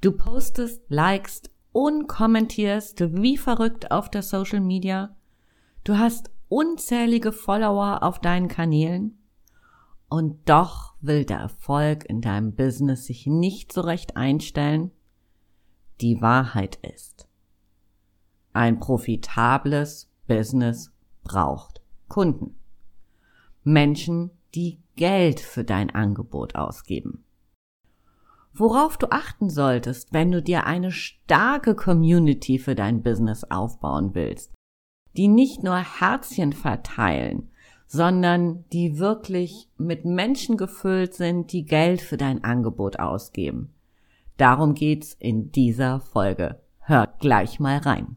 Du postest, likest und kommentierst wie verrückt auf der Social Media. Du hast unzählige Follower auf deinen Kanälen. Und doch will der Erfolg in deinem Business sich nicht so recht einstellen. Die Wahrheit ist, ein profitables Business braucht Kunden. Menschen, die Geld für dein Angebot ausgeben. Worauf du achten solltest, wenn du dir eine starke Community für dein Business aufbauen willst, die nicht nur Herzchen verteilen, sondern die wirklich mit Menschen gefüllt sind, die Geld für dein Angebot ausgeben. Darum geht's in dieser Folge. Hört gleich mal rein.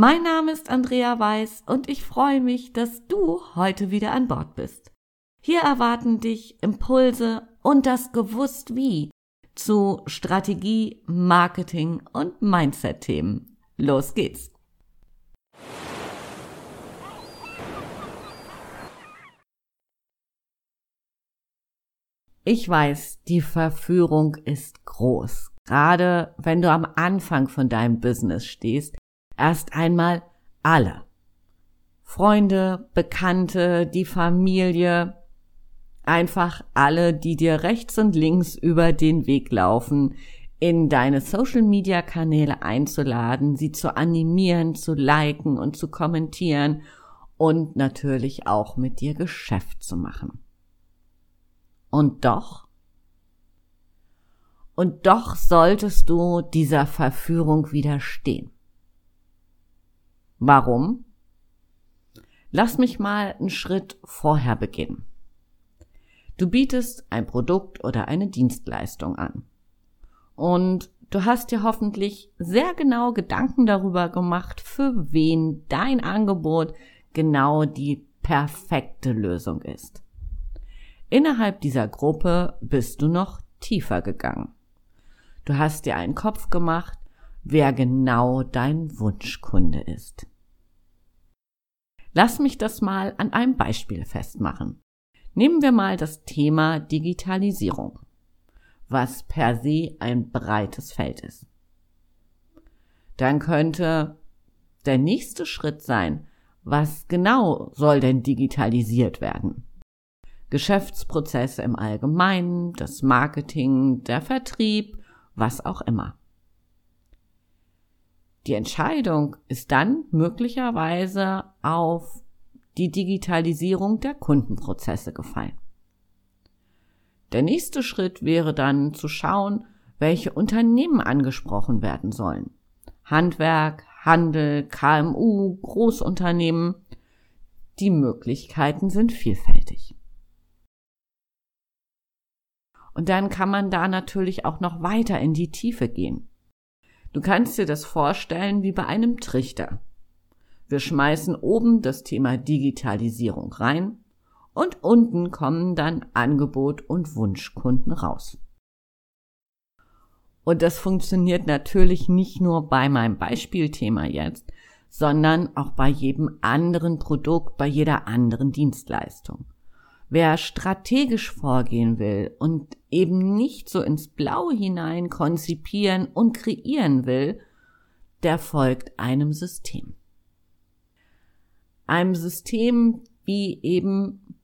Mein Name ist Andrea Weiß und ich freue mich, dass du heute wieder an Bord bist. Hier erwarten dich Impulse und das Gewusst wie zu Strategie, Marketing und Mindset-Themen. Los geht's! Ich weiß, die Verführung ist groß. Gerade wenn du am Anfang von deinem Business stehst, erst einmal alle. Freunde, Bekannte, die Familie, einfach alle, die dir rechts und links über den Weg laufen, in deine Social-Media-Kanäle einzuladen, sie zu animieren, zu liken und zu kommentieren und natürlich auch mit dir Geschäft zu machen. Und doch, und doch solltest du dieser Verführung widerstehen. Warum? Lass mich mal einen Schritt vorher beginnen. Du bietest ein Produkt oder eine Dienstleistung an. Und du hast dir hoffentlich sehr genau Gedanken darüber gemacht, für wen dein Angebot genau die perfekte Lösung ist. Innerhalb dieser Gruppe bist du noch tiefer gegangen. Du hast dir einen Kopf gemacht, wer genau dein Wunschkunde ist. Lass mich das mal an einem Beispiel festmachen. Nehmen wir mal das Thema Digitalisierung, was per se ein breites Feld ist. Dann könnte der nächste Schritt sein, was genau soll denn digitalisiert werden? Geschäftsprozesse im Allgemeinen, das Marketing, der Vertrieb, was auch immer. Die Entscheidung ist dann möglicherweise auf die Digitalisierung der Kundenprozesse gefallen. Der nächste Schritt wäre dann zu schauen, welche Unternehmen angesprochen werden sollen. Handwerk, Handel, KMU, Großunternehmen. Die Möglichkeiten sind vielfältig. Und dann kann man da natürlich auch noch weiter in die Tiefe gehen. Du kannst dir das vorstellen wie bei einem Trichter. Wir schmeißen oben das Thema Digitalisierung rein und unten kommen dann Angebot und Wunschkunden raus. Und das funktioniert natürlich nicht nur bei meinem Beispielthema jetzt, sondern auch bei jedem anderen Produkt, bei jeder anderen Dienstleistung. Wer strategisch vorgehen will und eben nicht so ins Blaue hinein konzipieren und kreieren will, der folgt einem System. Einem System, wie eben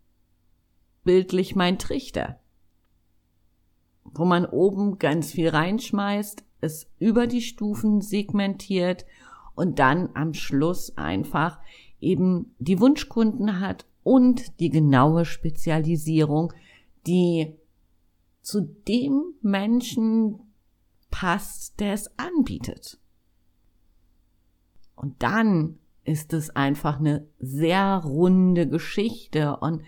bildlich mein Trichter, wo man oben ganz viel reinschmeißt, es über die Stufen segmentiert und dann am Schluss einfach eben die Wunschkunden hat und die genaue Spezialisierung, die zu dem Menschen passt, der es anbietet. Und dann ist es einfach eine sehr runde Geschichte und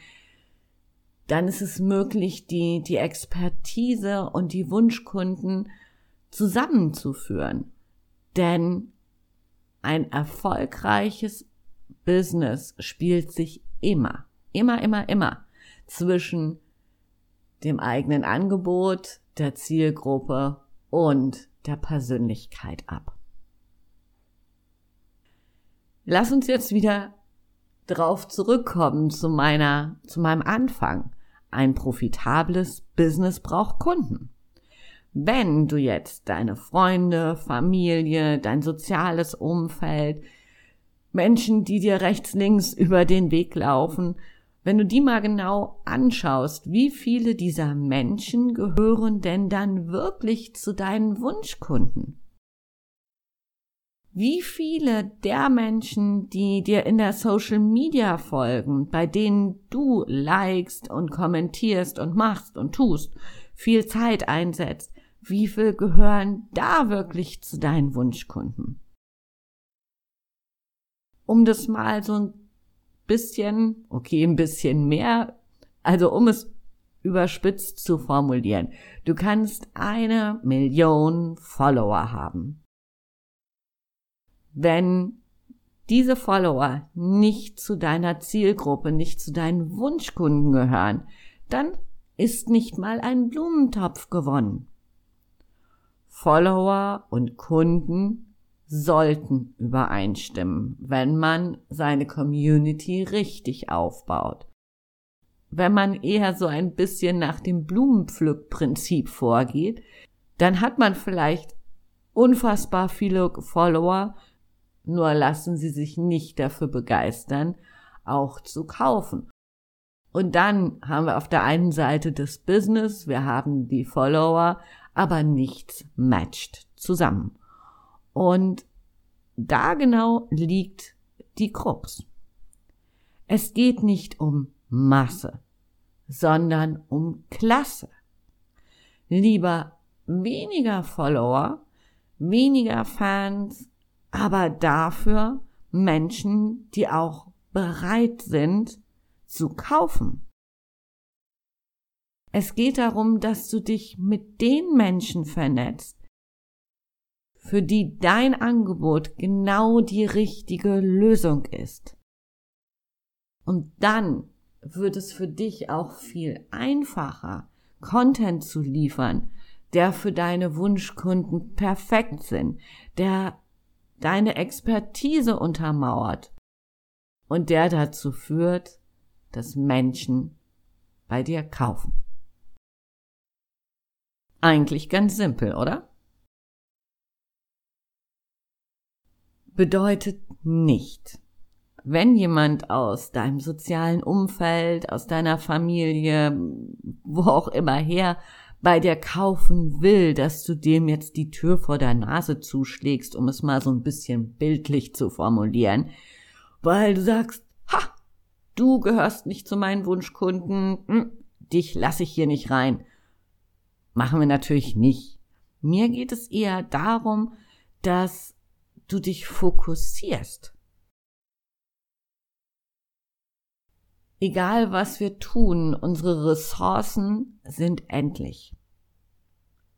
dann ist es möglich, die, die Expertise und die Wunschkunden zusammenzuführen. Denn ein erfolgreiches Business spielt sich immer, immer, immer, immer zwischen dem eigenen Angebot, der Zielgruppe und der Persönlichkeit ab. Lass uns jetzt wieder drauf zurückkommen zu meiner, zu meinem Anfang. Ein profitables Business braucht Kunden. Wenn du jetzt deine Freunde, Familie, dein soziales Umfeld, Menschen, die dir rechts, links über den Weg laufen, wenn du die mal genau anschaust, wie viele dieser Menschen gehören denn dann wirklich zu deinen Wunschkunden? wie viele der Menschen, die dir in der Social Media folgen, bei denen du likest und kommentierst und machst und tust, viel Zeit einsetzt, wie viel gehören da wirklich zu deinen Wunschkunden? Um das mal so ein bisschen, okay, ein bisschen mehr, also um es überspitzt zu formulieren. Du kannst eine Million Follower haben wenn diese Follower nicht zu deiner Zielgruppe, nicht zu deinen Wunschkunden gehören, dann ist nicht mal ein Blumentopf gewonnen. Follower und Kunden sollten übereinstimmen, wenn man seine Community richtig aufbaut. Wenn man eher so ein bisschen nach dem Blumenpflückprinzip vorgeht, dann hat man vielleicht unfassbar viele Follower, nur lassen Sie sich nicht dafür begeistern, auch zu kaufen. Und dann haben wir auf der einen Seite das Business, wir haben die Follower, aber nichts matcht zusammen. Und da genau liegt die Krux. Es geht nicht um Masse, sondern um Klasse. Lieber weniger Follower, weniger Fans, aber dafür Menschen, die auch bereit sind zu kaufen. Es geht darum, dass du dich mit den Menschen vernetzt, für die dein Angebot genau die richtige Lösung ist. Und dann wird es für dich auch viel einfacher, Content zu liefern, der für deine Wunschkunden perfekt sind, der deine Expertise untermauert und der dazu führt, dass Menschen bei dir kaufen. Eigentlich ganz simpel, oder? Bedeutet nicht, wenn jemand aus deinem sozialen Umfeld, aus deiner Familie, wo auch immer her, bei dir kaufen will, dass du dem jetzt die Tür vor der Nase zuschlägst, um es mal so ein bisschen bildlich zu formulieren, weil du sagst, ha, du gehörst nicht zu meinen Wunschkunden, hm, dich lasse ich hier nicht rein. Machen wir natürlich nicht. Mir geht es eher darum, dass du dich fokussierst. Egal was wir tun, unsere Ressourcen sind endlich.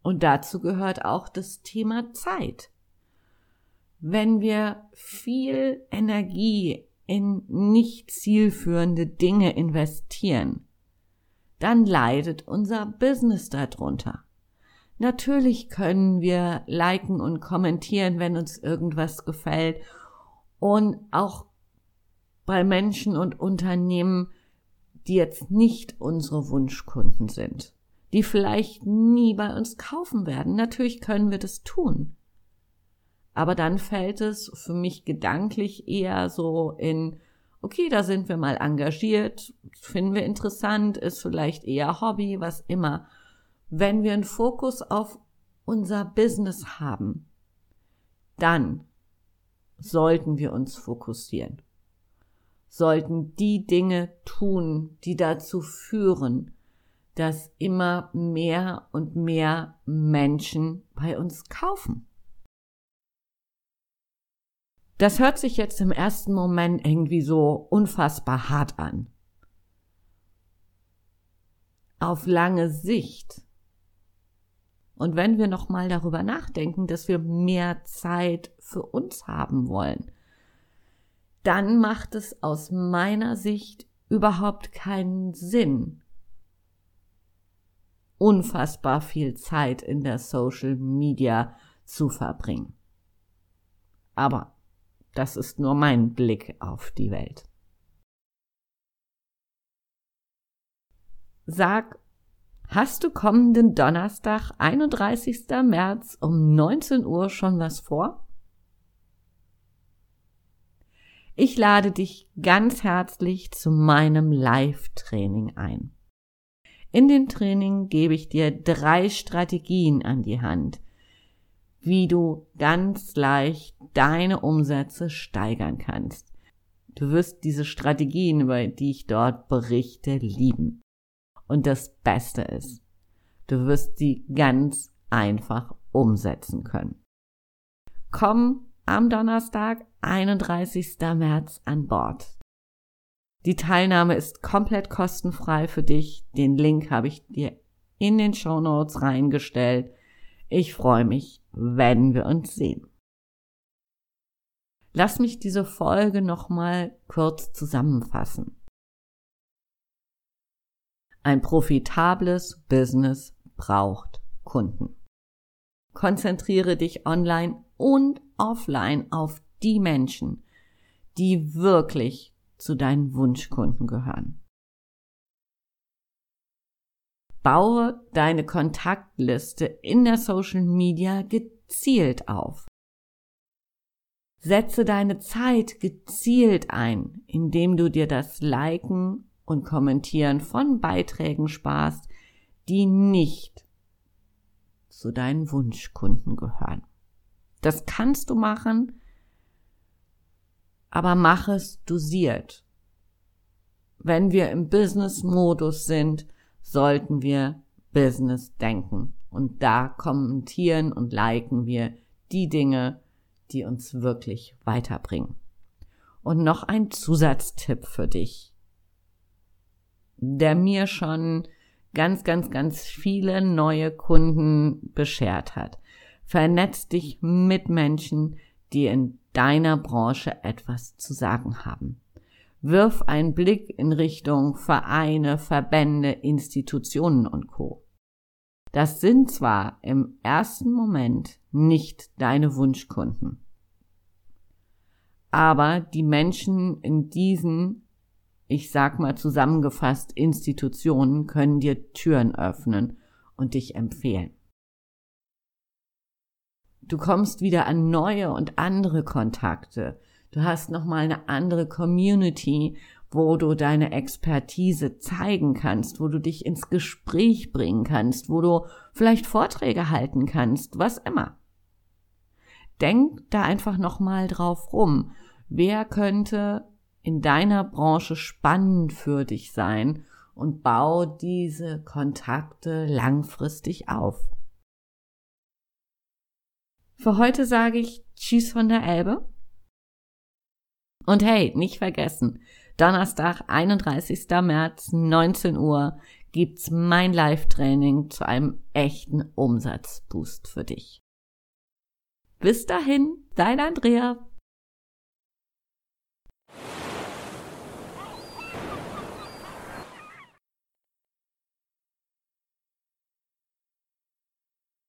Und dazu gehört auch das Thema Zeit. Wenn wir viel Energie in nicht zielführende Dinge investieren, dann leidet unser Business darunter. Natürlich können wir liken und kommentieren, wenn uns irgendwas gefällt und auch bei Menschen und Unternehmen, die jetzt nicht unsere Wunschkunden sind, die vielleicht nie bei uns kaufen werden. Natürlich können wir das tun. Aber dann fällt es für mich gedanklich eher so in, Okay, da sind wir mal engagiert, finden wir interessant, ist vielleicht eher Hobby, was immer. Wenn wir einen Fokus auf unser Business haben, dann sollten wir uns fokussieren, sollten die Dinge tun, die dazu führen, dass immer mehr und mehr Menschen bei uns kaufen. Das hört sich jetzt im ersten Moment irgendwie so unfassbar hart an. Auf lange Sicht. Und wenn wir noch mal darüber nachdenken, dass wir mehr Zeit für uns haben wollen, dann macht es aus meiner Sicht überhaupt keinen Sinn, unfassbar viel Zeit in der Social Media zu verbringen. Aber das ist nur mein Blick auf die Welt. Sag, hast du kommenden Donnerstag, 31. März um 19 Uhr schon was vor? Ich lade dich ganz herzlich zu meinem Live-Training ein. In dem Training gebe ich dir drei Strategien an die Hand, wie du ganz leicht deine Umsätze steigern kannst. Du wirst diese Strategien, über die ich dort berichte, lieben. Und das Beste ist, du wirst sie ganz einfach umsetzen können. Komm am Donnerstag, 31. März an Bord. Die Teilnahme ist komplett kostenfrei für dich. Den Link habe ich dir in den Show Notes reingestellt. Ich freue mich, wenn wir uns sehen. Lass mich diese Folge nochmal kurz zusammenfassen. Ein profitables Business braucht Kunden. Konzentriere dich online und offline auf die Menschen, die wirklich zu deinen Wunschkunden gehören. Baue deine Kontaktliste in der Social Media gezielt auf. Setze deine Zeit gezielt ein, indem du dir das Liken und Kommentieren von Beiträgen sparst, die nicht zu deinen Wunschkunden gehören. Das kannst du machen, aber mach es dosiert. Wenn wir im Business-Modus sind, sollten wir Business denken. Und da kommentieren und liken wir die Dinge, die uns wirklich weiterbringen. Und noch ein Zusatztipp für dich, der mir schon ganz, ganz, ganz viele neue Kunden beschert hat. Vernetz dich mit Menschen, die in deiner Branche etwas zu sagen haben. Wirf einen Blick in Richtung Vereine, Verbände, Institutionen und Co. Das sind zwar im ersten Moment nicht deine Wunschkunden, aber die Menschen in diesen, ich sag mal zusammengefasst, Institutionen können dir Türen öffnen und dich empfehlen. Du kommst wieder an neue und andere Kontakte. Du hast nochmal eine andere Community, wo du deine Expertise zeigen kannst, wo du dich ins Gespräch bringen kannst, wo du vielleicht Vorträge halten kannst, was immer. Denk da einfach nochmal drauf rum. Wer könnte in deiner Branche spannend für dich sein und bau diese Kontakte langfristig auf. Für heute sage ich Tschüss von der Elbe. Und hey, nicht vergessen, Donnerstag, 31. März, 19 Uhr, gibt's mein Live-Training zu einem echten Umsatzboost für dich. Bis dahin, dein Andrea.